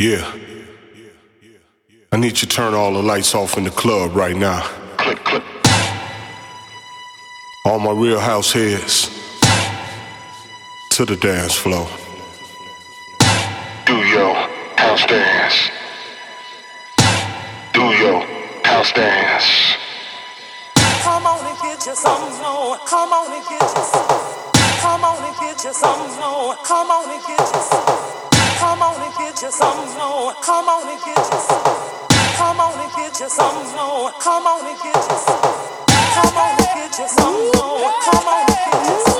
Yeah. I need you to turn all the lights off in the club right now. Click, click. All my real house heads to the dance floor. Do your house dance. Do your house dance. Come on and get you some more. Come on and get you some. Come on and get you some more. Come on and get you some. Come on and get you some more. Come on and get you some. Come on and get you some more. Come on and get you some. Come on and get you some more. Come on and get you some.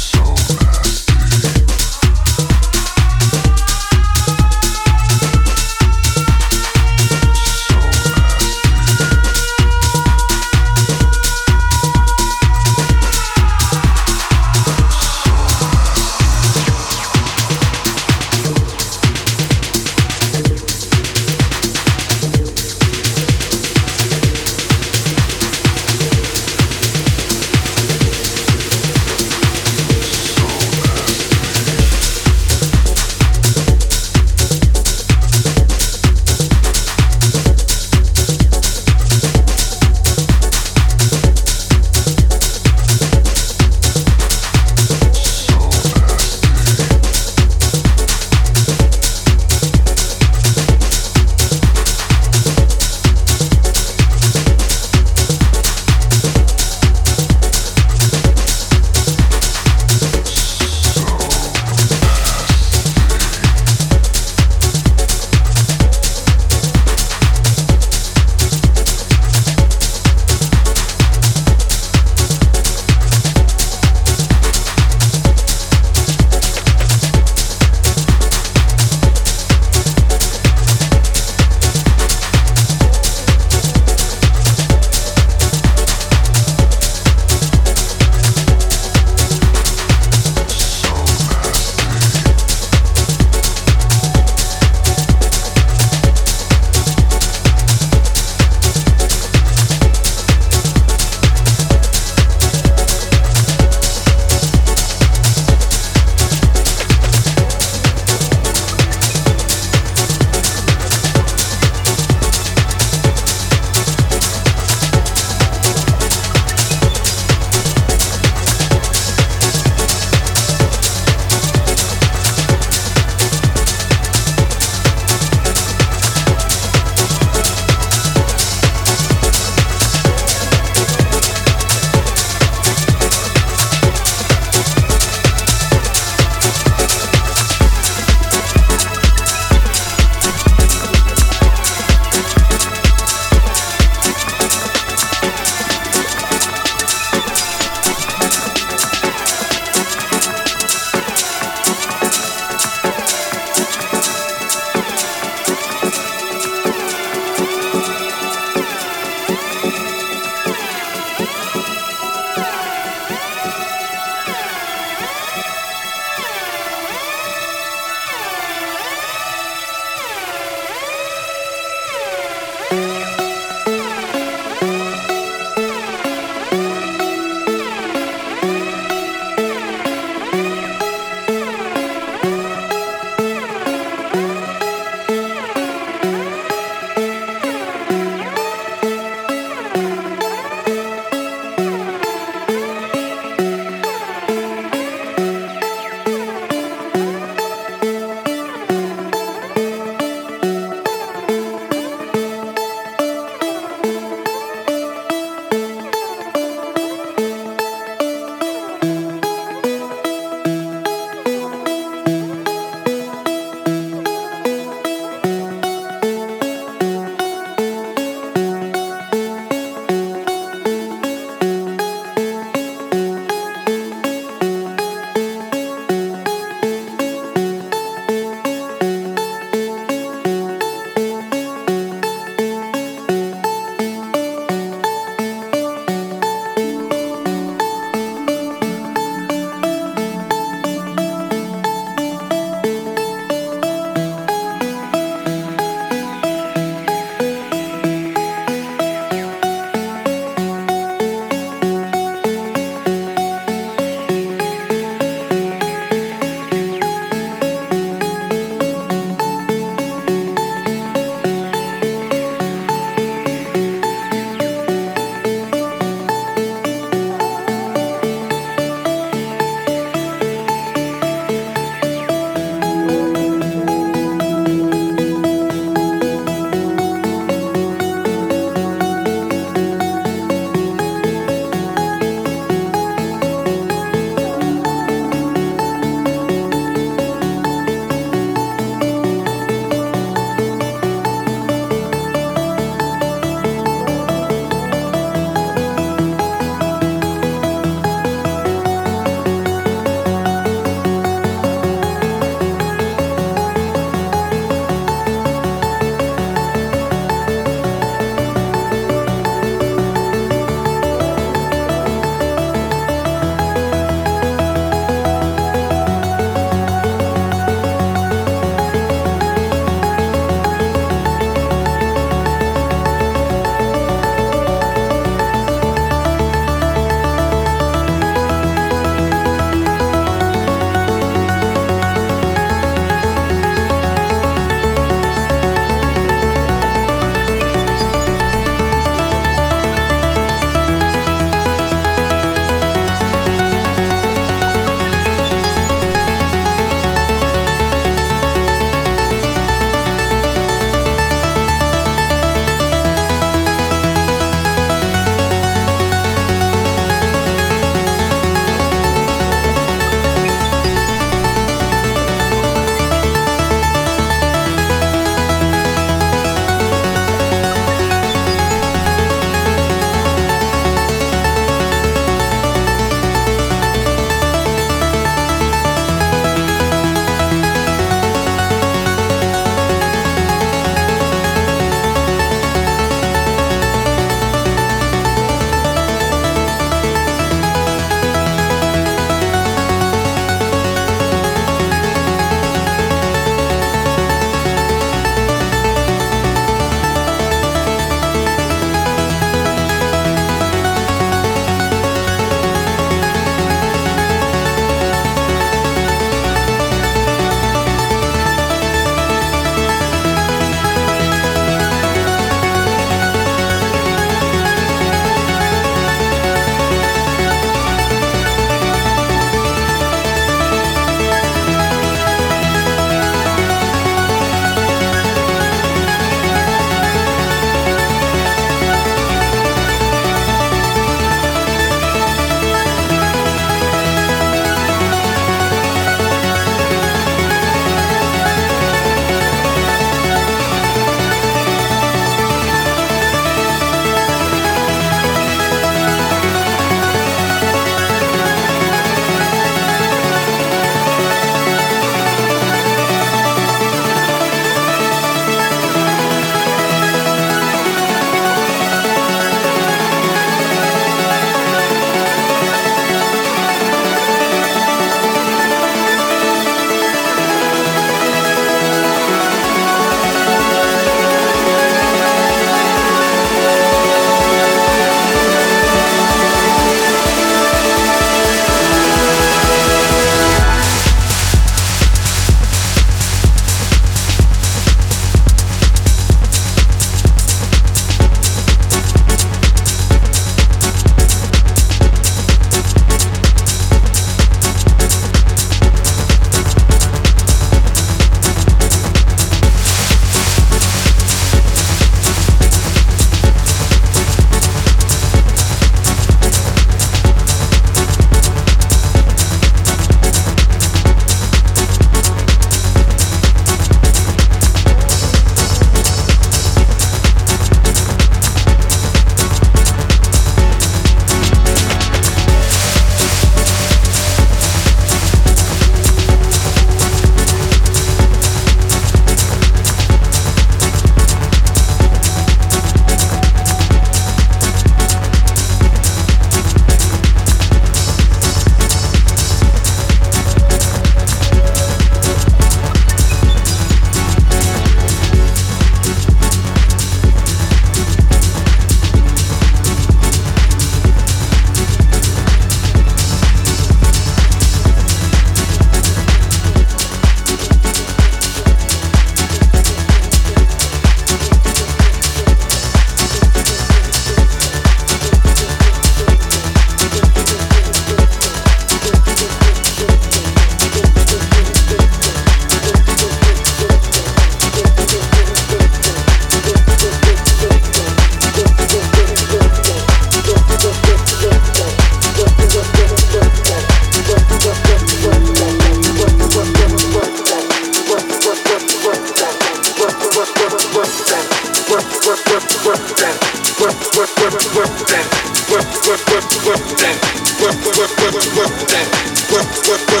work,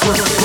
work,